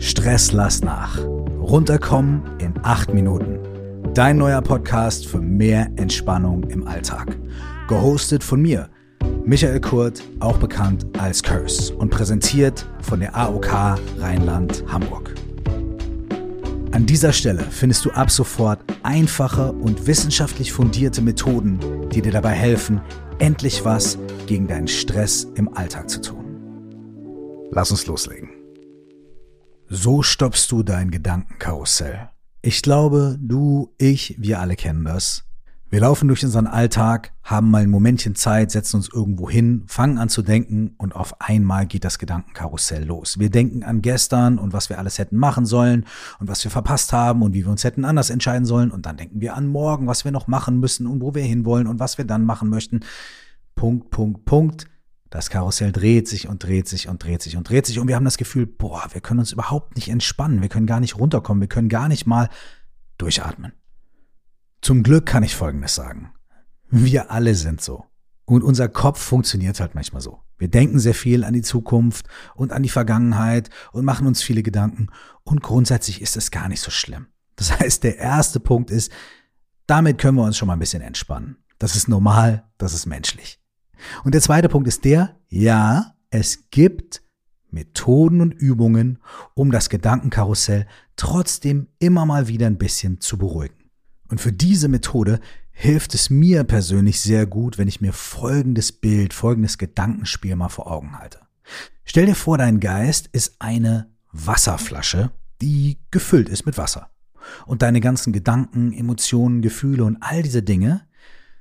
Stress lass nach. Runterkommen in acht Minuten. Dein neuer Podcast für mehr Entspannung im Alltag. Gehostet von mir, Michael Kurt, auch bekannt als Curse und präsentiert von der AOK Rheinland-Hamburg. An dieser Stelle findest du ab sofort einfache und wissenschaftlich fundierte Methoden, die dir dabei helfen, endlich was gegen deinen Stress im Alltag zu tun. Lass uns loslegen. So stoppst du dein Gedankenkarussell. Ich glaube, du, ich, wir alle kennen das. Wir laufen durch unseren Alltag, haben mal ein Momentchen Zeit, setzen uns irgendwo hin, fangen an zu denken und auf einmal geht das Gedankenkarussell los. Wir denken an gestern und was wir alles hätten machen sollen und was wir verpasst haben und wie wir uns hätten anders entscheiden sollen und dann denken wir an morgen, was wir noch machen müssen und wo wir hinwollen und was wir dann machen möchten. Punkt, Punkt, Punkt. Das Karussell dreht sich und dreht sich und dreht sich und dreht sich und wir haben das Gefühl, boah, wir können uns überhaupt nicht entspannen, wir können gar nicht runterkommen, wir können gar nicht mal durchatmen. Zum Glück kann ich Folgendes sagen. Wir alle sind so. Und unser Kopf funktioniert halt manchmal so. Wir denken sehr viel an die Zukunft und an die Vergangenheit und machen uns viele Gedanken. Und grundsätzlich ist es gar nicht so schlimm. Das heißt, der erste Punkt ist, damit können wir uns schon mal ein bisschen entspannen. Das ist normal, das ist menschlich. Und der zweite Punkt ist der, ja, es gibt Methoden und Übungen, um das Gedankenkarussell trotzdem immer mal wieder ein bisschen zu beruhigen. Und für diese Methode hilft es mir persönlich sehr gut, wenn ich mir folgendes Bild, folgendes Gedankenspiel mal vor Augen halte. Stell dir vor, dein Geist ist eine Wasserflasche, die gefüllt ist mit Wasser. Und deine ganzen Gedanken, Emotionen, Gefühle und all diese Dinge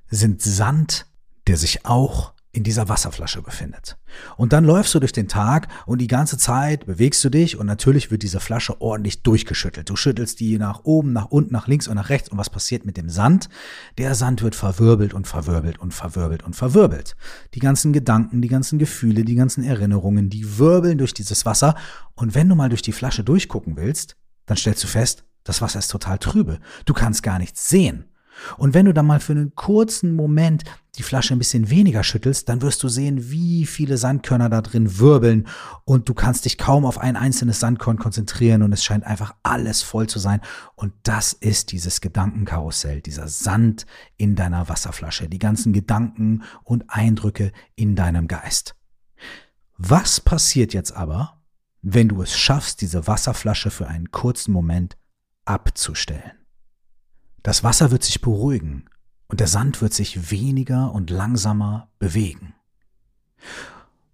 sind Sand, der sich auch in dieser Wasserflasche befindet. Und dann läufst du durch den Tag und die ganze Zeit bewegst du dich und natürlich wird diese Flasche ordentlich durchgeschüttelt. Du schüttelst die nach oben, nach unten, nach links und nach rechts und was passiert mit dem Sand? Der Sand wird verwirbelt und verwirbelt und verwirbelt und verwirbelt. Die ganzen Gedanken, die ganzen Gefühle, die ganzen Erinnerungen, die wirbeln durch dieses Wasser und wenn du mal durch die Flasche durchgucken willst, dann stellst du fest, das Wasser ist total trübe. Du kannst gar nichts sehen. Und wenn du dann mal für einen kurzen Moment die Flasche ein bisschen weniger schüttelst, dann wirst du sehen, wie viele Sandkörner da drin wirbeln und du kannst dich kaum auf ein einzelnes Sandkorn konzentrieren und es scheint einfach alles voll zu sein. Und das ist dieses Gedankenkarussell, dieser Sand in deiner Wasserflasche, die ganzen Gedanken und Eindrücke in deinem Geist. Was passiert jetzt aber, wenn du es schaffst, diese Wasserflasche für einen kurzen Moment abzustellen? Das Wasser wird sich beruhigen und der Sand wird sich weniger und langsamer bewegen.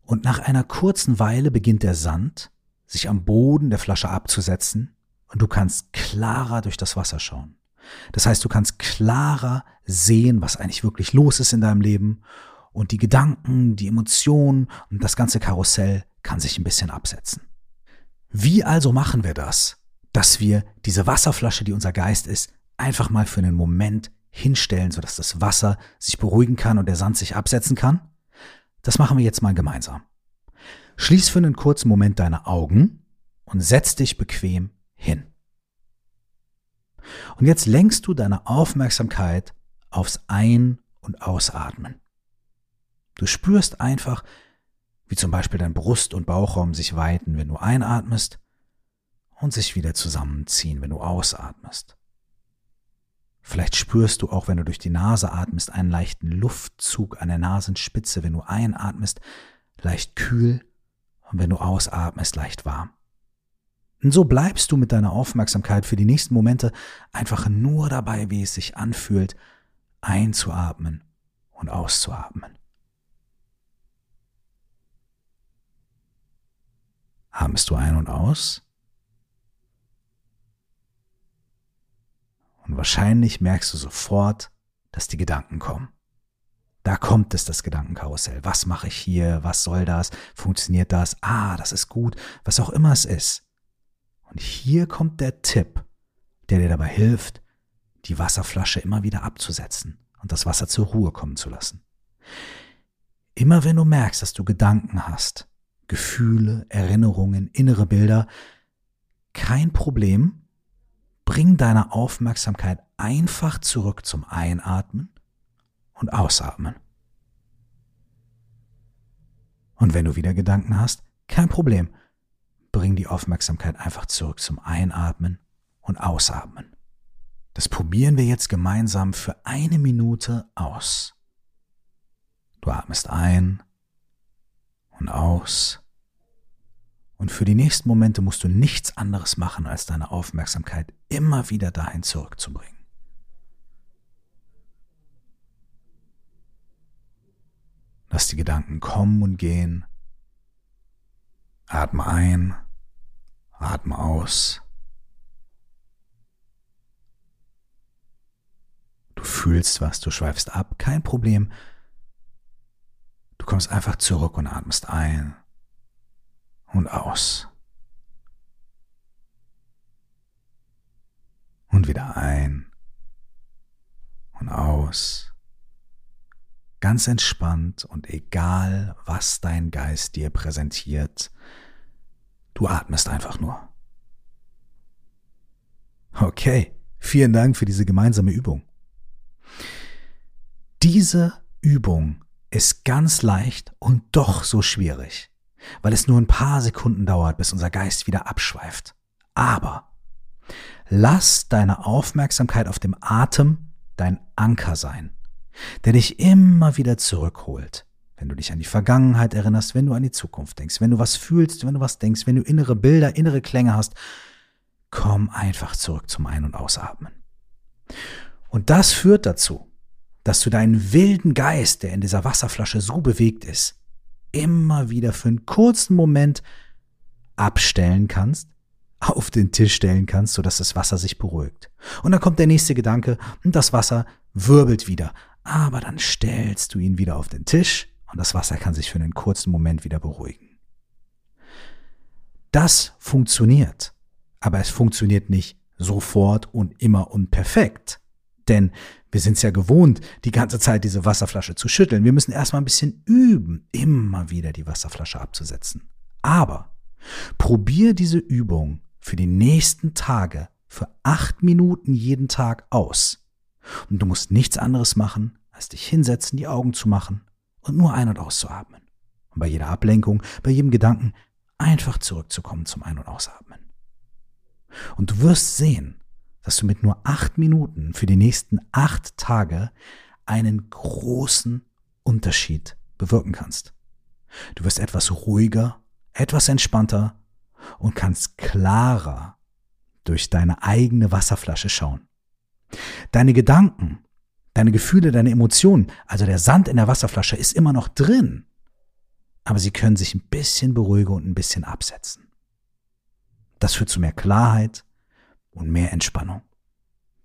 Und nach einer kurzen Weile beginnt der Sand sich am Boden der Flasche abzusetzen und du kannst klarer durch das Wasser schauen. Das heißt, du kannst klarer sehen, was eigentlich wirklich los ist in deinem Leben und die Gedanken, die Emotionen und das ganze Karussell kann sich ein bisschen absetzen. Wie also machen wir das, dass wir diese Wasserflasche, die unser Geist ist, einfach mal für einen Moment hinstellen, sodass das Wasser sich beruhigen kann und der Sand sich absetzen kann? Das machen wir jetzt mal gemeinsam. Schließ für einen kurzen Moment deine Augen und setz dich bequem hin. Und jetzt lenkst du deine Aufmerksamkeit aufs Ein- und Ausatmen. Du spürst einfach, wie zum Beispiel dein Brust- und Bauchraum sich weiten, wenn du einatmest und sich wieder zusammenziehen, wenn du ausatmest. Vielleicht spürst du auch, wenn du durch die Nase atmest, einen leichten Luftzug an der Nasenspitze, wenn du einatmest, leicht kühl und wenn du ausatmest, leicht warm. Und so bleibst du mit deiner Aufmerksamkeit für die nächsten Momente einfach nur dabei, wie es sich anfühlt, einzuatmen und auszuatmen. Atmest du ein und aus? Und wahrscheinlich merkst du sofort, dass die Gedanken kommen. Da kommt es, das Gedankenkarussell. Was mache ich hier? Was soll das? Funktioniert das? Ah, das ist gut. Was auch immer es ist. Und hier kommt der Tipp, der dir dabei hilft, die Wasserflasche immer wieder abzusetzen und das Wasser zur Ruhe kommen zu lassen. Immer wenn du merkst, dass du Gedanken hast, Gefühle, Erinnerungen, innere Bilder, kein Problem, Bring deine Aufmerksamkeit einfach zurück zum Einatmen und Ausatmen. Und wenn du wieder Gedanken hast, kein Problem. bring die Aufmerksamkeit einfach zurück zum Einatmen und Ausatmen. Das probieren wir jetzt gemeinsam für eine Minute aus. Du atmest ein und aus. Und für die nächsten Momente musst du nichts anderes machen, als deine Aufmerksamkeit immer wieder dahin zurückzubringen. Lass die Gedanken kommen und gehen. Atme ein, atme aus. Du fühlst was, du schweifst ab, kein Problem. Du kommst einfach zurück und atmest ein und aus. Und wieder ein und aus. Ganz entspannt und egal, was dein Geist dir präsentiert, du atmest einfach nur. Okay, vielen Dank für diese gemeinsame Übung. Diese Übung ist ganz leicht und doch so schwierig, weil es nur ein paar Sekunden dauert, bis unser Geist wieder abschweift. Aber lass deine Aufmerksamkeit auf dem Atem dein Anker sein, der dich immer wieder zurückholt. Wenn du dich an die Vergangenheit erinnerst, wenn du an die Zukunft denkst, wenn du was fühlst, wenn du was denkst, wenn du innere Bilder, innere Klänge hast, komm einfach zurück zum Ein- und Ausatmen. Und das führt dazu, dass du deinen wilden Geist, der in dieser Wasserflasche so bewegt ist, immer wieder für einen kurzen Moment abstellen kannst, auf den Tisch stellen kannst, sodass das Wasser sich beruhigt. Und dann kommt der nächste Gedanke und das Wasser wirbelt wieder. Aber dann stellst du ihn wieder auf den Tisch und das Wasser kann sich für einen kurzen Moment wieder beruhigen. Das funktioniert, aber es funktioniert nicht sofort und immer und perfekt. Denn wir sind es ja gewohnt, die ganze Zeit diese Wasserflasche zu schütteln. Wir müssen erstmal ein bisschen üben, immer wieder die Wasserflasche abzusetzen. Aber probier diese Übung für die nächsten Tage für acht Minuten jeden Tag aus. Und du musst nichts anderes machen, als dich hinsetzen, die Augen zu machen und nur ein- und auszuatmen. Und bei jeder Ablenkung, bei jedem Gedanken einfach zurückzukommen zum Ein- und Ausatmen. Und du wirst sehen, dass du mit nur acht Minuten für die nächsten acht Tage einen großen Unterschied bewirken kannst. Du wirst etwas ruhiger, etwas entspannter und kannst klarer durch deine eigene Wasserflasche schauen. Deine Gedanken, deine Gefühle, deine Emotionen, also der Sand in der Wasserflasche ist immer noch drin, aber sie können sich ein bisschen beruhigen und ein bisschen absetzen. Das führt zu mehr Klarheit, und mehr Entspannung.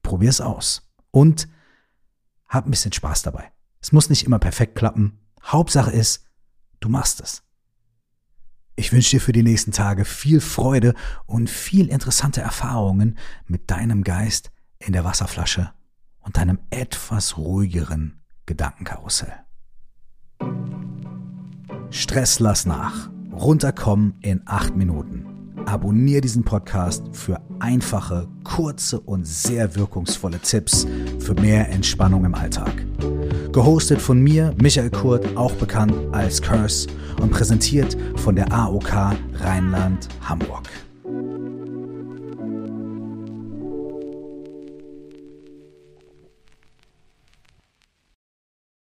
Probier's aus und hab ein bisschen Spaß dabei. Es muss nicht immer perfekt klappen. Hauptsache ist, du machst es. Ich wünsche dir für die nächsten Tage viel Freude und viel interessante Erfahrungen mit deinem Geist in der Wasserflasche und deinem etwas ruhigeren Gedankenkarussell. Stress lass nach. Runterkommen in acht Minuten. Abonnier diesen Podcast für einfache, kurze und sehr wirkungsvolle Tipps für mehr Entspannung im Alltag. Gehostet von mir, Michael Kurt, auch bekannt als Curse und präsentiert von der AOK Rheinland-Hamburg.